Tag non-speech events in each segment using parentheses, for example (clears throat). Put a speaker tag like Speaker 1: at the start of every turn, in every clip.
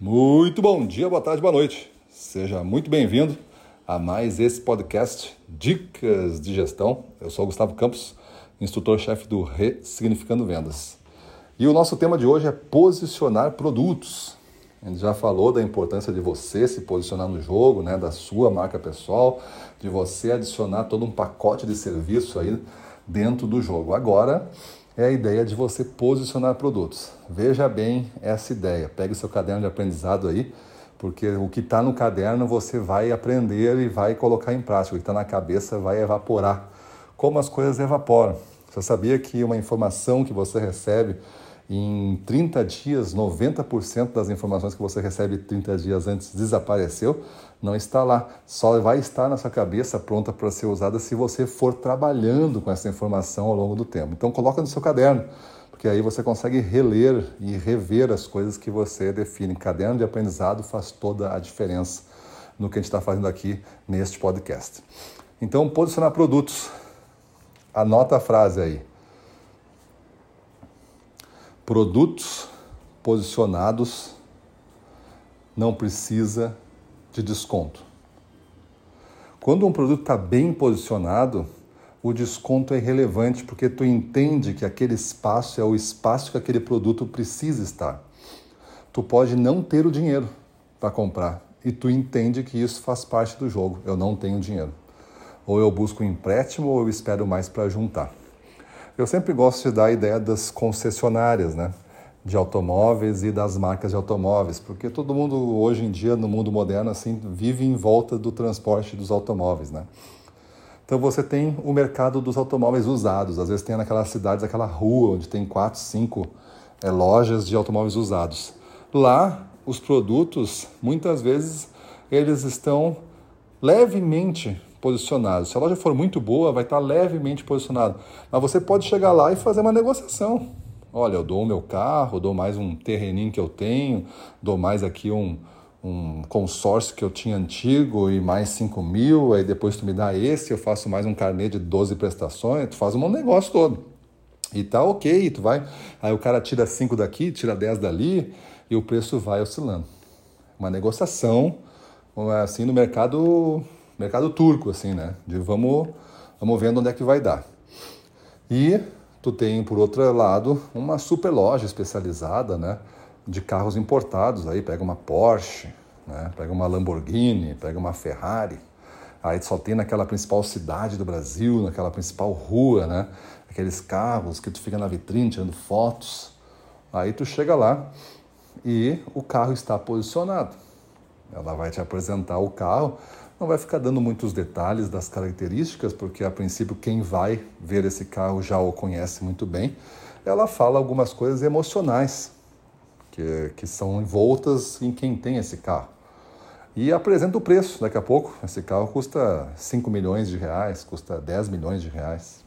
Speaker 1: Muito bom dia, boa tarde, boa noite. Seja muito bem-vindo a mais esse podcast Dicas de Gestão. Eu sou o Gustavo Campos, instrutor-chefe do Ressignificando Vendas. E o nosso tema de hoje é posicionar produtos. A gente já falou da importância de você se posicionar no jogo, né, da sua marca pessoal, de você adicionar todo um pacote de serviço aí dentro do jogo. Agora é a ideia de você posicionar produtos. Veja bem essa ideia. Pegue o seu caderno de aprendizado aí, porque o que está no caderno você vai aprender e vai colocar em prática. O que está na cabeça vai evaporar. Como as coisas evaporam. Você sabia que uma informação que você recebe em 30 dias, 90% das informações que você recebe 30 dias antes desapareceu, não está lá. Só vai estar na sua cabeça pronta para ser usada se você for trabalhando com essa informação ao longo do tempo. Então coloca no seu caderno, porque aí você consegue reler e rever as coisas que você define. Caderno de aprendizado faz toda a diferença no que a gente está fazendo aqui neste podcast. Então, posicionar produtos. Anota a frase aí produtos posicionados não precisa de desconto. Quando um produto está bem posicionado, o desconto é irrelevante porque tu entende que aquele espaço é o espaço que aquele produto precisa estar. Tu pode não ter o dinheiro para comprar e tu entende que isso faz parte do jogo. Eu não tenho dinheiro. Ou eu busco um empréstimo ou eu espero mais para juntar. Eu sempre gosto de dar a ideia das concessionárias, né? De automóveis e das marcas de automóveis, porque todo mundo hoje em dia, no mundo moderno, assim, vive em volta do transporte dos automóveis, né? Então você tem o mercado dos automóveis usados. Às vezes tem naquelas cidades aquela rua onde tem quatro, cinco é, lojas de automóveis usados. Lá, os produtos, muitas vezes, eles estão levemente posicionado. Se a loja for muito boa, vai estar levemente posicionado. Mas você pode chegar lá e fazer uma negociação. Olha, eu dou o meu carro, dou mais um terreninho que eu tenho, dou mais aqui um, um consórcio que eu tinha antigo e mais 5 mil, aí depois tu me dá esse, eu faço mais um carnê de 12 prestações, tu faz um negócio todo. E tá ok, tu vai. Aí o cara tira 5 daqui, tira 10 dali e o preço vai oscilando. Uma negociação, assim, no mercado mercado turco, assim, né? De vamos, vamos vendo onde é que vai dar. E tu tem, por outro lado, uma super loja especializada, né? De carros importados, aí pega uma Porsche, né? Pega uma Lamborghini, pega uma Ferrari. Aí só tem naquela principal cidade do Brasil, naquela principal rua, né? Aqueles carros que tu fica na vitrine tirando fotos. Aí tu chega lá e o carro está posicionado. Ela vai te apresentar o carro não vai ficar dando muitos detalhes das características, porque a princípio quem vai ver esse carro já o conhece muito bem. Ela fala algumas coisas emocionais que, que são envoltas em quem tem esse carro. E apresenta o preço daqui a pouco. Esse carro custa 5 milhões de reais, custa 10 milhões de reais.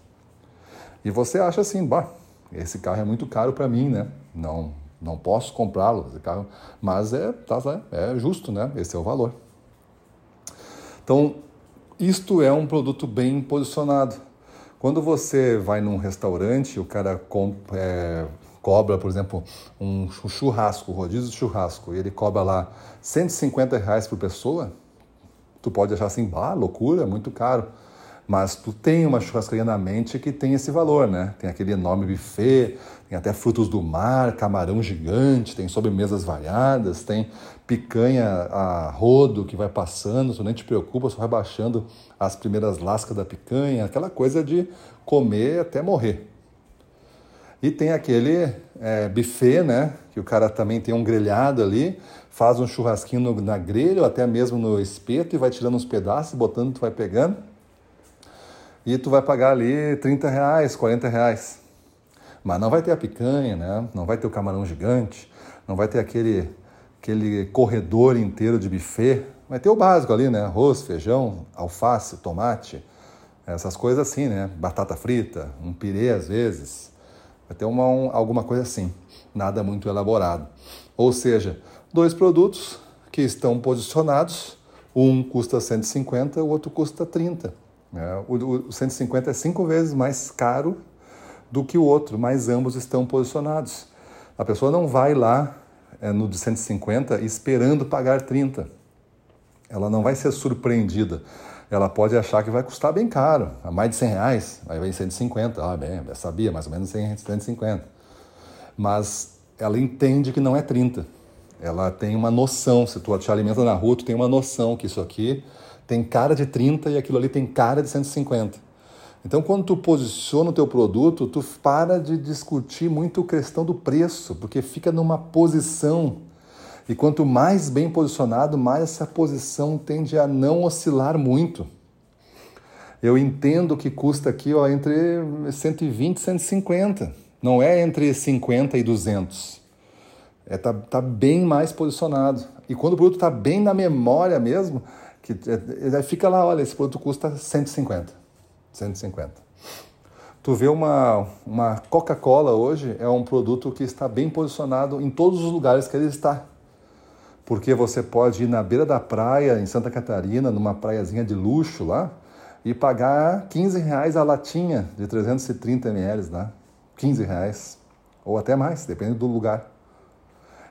Speaker 1: E você acha assim, bah, esse carro é muito caro para mim, né? Não, não posso comprá-lo, esse carro. Mas é, tá, é justo, né? Esse é o valor. Então, isto é um produto bem posicionado. Quando você vai num restaurante, o cara é, cobra, por exemplo, um churrasco, rodízio de churrasco, e ele cobra lá 150 reais por pessoa, tu pode achar assim, bah, loucura, muito caro. Mas tu tem uma churrascaria na mente que tem esse valor, né? Tem aquele enorme buffet, tem até frutos do mar, camarão gigante, tem sobremesas variadas, tem picanha a rodo que vai passando, tu nem te preocupa, só vai baixando as primeiras lascas da picanha, aquela coisa de comer até morrer. E tem aquele é, buffet, né? Que o cara também tem um grelhado ali, faz um churrasquinho na grelha ou até mesmo no espeto e vai tirando uns pedaços, botando, tu vai pegando e tu vai pagar ali 30 reais, 40 reais. Mas não vai ter a picanha, né? não vai ter o camarão gigante, não vai ter aquele, aquele corredor inteiro de buffet. Vai ter o básico ali, né? Arroz, feijão, alface, tomate, essas coisas assim, né? Batata frita, um pirê às vezes. Vai ter uma, um, alguma coisa assim, nada muito elaborado. Ou seja, dois produtos que estão posicionados, um custa 150, o outro custa 30. É, o, o 150 é cinco vezes mais caro do que o outro, mas ambos estão posicionados. A pessoa não vai lá é, no de 150 esperando pagar 30. Ela não vai ser surpreendida. Ela pode achar que vai custar bem caro, a mais de 100 reais, aí vem 150. Ah, bem, eu sabia, mais ou menos 150. Mas ela entende que não é 30. Ela tem uma noção, se tu te alimenta na rua, tu tem uma noção que isso aqui tem cara de 30 e aquilo ali tem cara de 150. Então, quando tu posiciona o teu produto, tu para de discutir muito a questão do preço, porque fica numa posição. E quanto mais bem posicionado, mais essa posição tende a não oscilar muito. Eu entendo que custa aqui ó, entre 120 e 150. Não é entre 50 e 200. É, tá, tá bem mais posicionado. E quando o produto está bem na memória mesmo, que é, fica lá, olha, esse produto custa 150. 150. Tu vê uma, uma Coca-Cola hoje, é um produto que está bem posicionado em todos os lugares que ele está. Porque você pode ir na beira da praia, em Santa Catarina, numa praiazinha de luxo lá, e pagar 15 reais a latinha de 330 ml, né? 15 reais. Ou até mais, depende do lugar.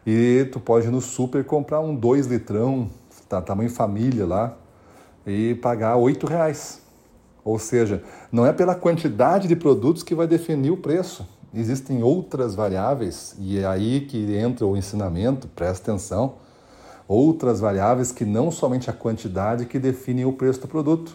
Speaker 1: E tu pode ir no super comprar um 2 litrão, tá, tamanho família lá, e pagar 8 reais. Ou seja, não é pela quantidade de produtos que vai definir o preço. Existem outras variáveis, e é aí que entra o ensinamento, presta atenção, outras variáveis que não somente a quantidade que definem o preço do produto.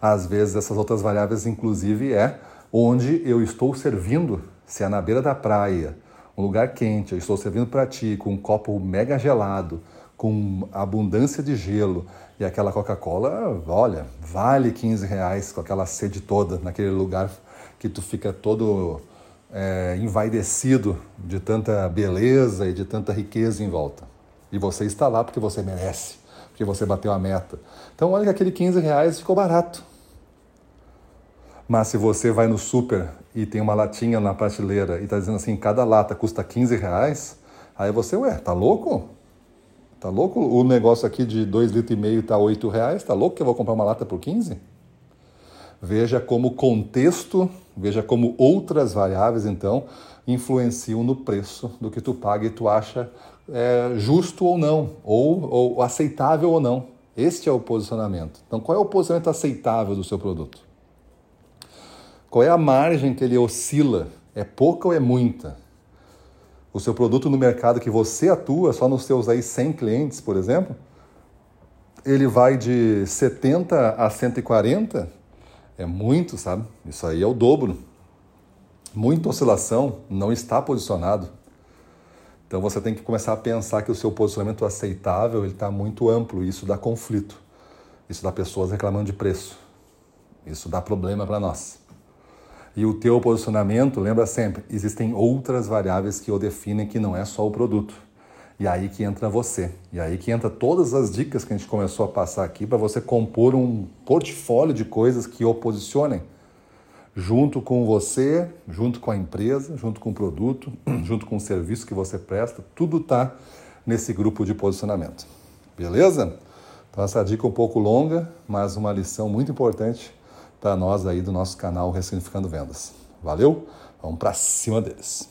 Speaker 1: Às vezes essas outras variáveis, inclusive, é onde eu estou servindo, se é na beira da praia, um lugar quente, eu estou servindo para ti com um copo mega gelado, com abundância de gelo e aquela Coca-Cola, olha, vale 15 reais com aquela sede toda naquele lugar que tu fica todo é, envaidecido de tanta beleza e de tanta riqueza em volta. E você está lá porque você merece, porque você bateu a meta. Então olha que aquele 15 reais ficou barato. Mas se você vai no super e tem uma latinha na prateleira e está dizendo assim, cada lata custa 15 reais, aí você, ué, tá louco? Tá louco? O negócio aqui de 2,5 litros e meio tá 8 reais, tá louco que eu vou comprar uma lata por 15? Veja como contexto, veja como outras variáveis, então, influenciam no preço do que tu paga e tu acha é, justo ou não, ou, ou aceitável ou não. Este é o posicionamento. Então, qual é o posicionamento aceitável do seu produto? Qual é a margem que ele oscila? É pouca ou é muita? O seu produto no mercado que você atua, só nos seus aí 100 clientes, por exemplo, ele vai de 70 a 140, é muito, sabe? Isso aí é o dobro. Muita oscilação, não está posicionado. Então você tem que começar a pensar que o seu posicionamento aceitável ele está muito amplo. Isso dá conflito. Isso dá pessoas reclamando de preço. Isso dá problema para nós. E o teu posicionamento, lembra sempre, existem outras variáveis que o definem que não é só o produto. E aí que entra você. E aí que entra todas as dicas que a gente começou a passar aqui para você compor um portfólio de coisas que o posicionem junto com você, junto com a empresa, junto com o produto, (clears throat) junto com o serviço que você presta, tudo está nesse grupo de posicionamento. Beleza? Então essa dica é um pouco longa, mas uma lição muito importante para nós aí do nosso canal Ressignificando Vendas. Valeu? Vamos para cima deles.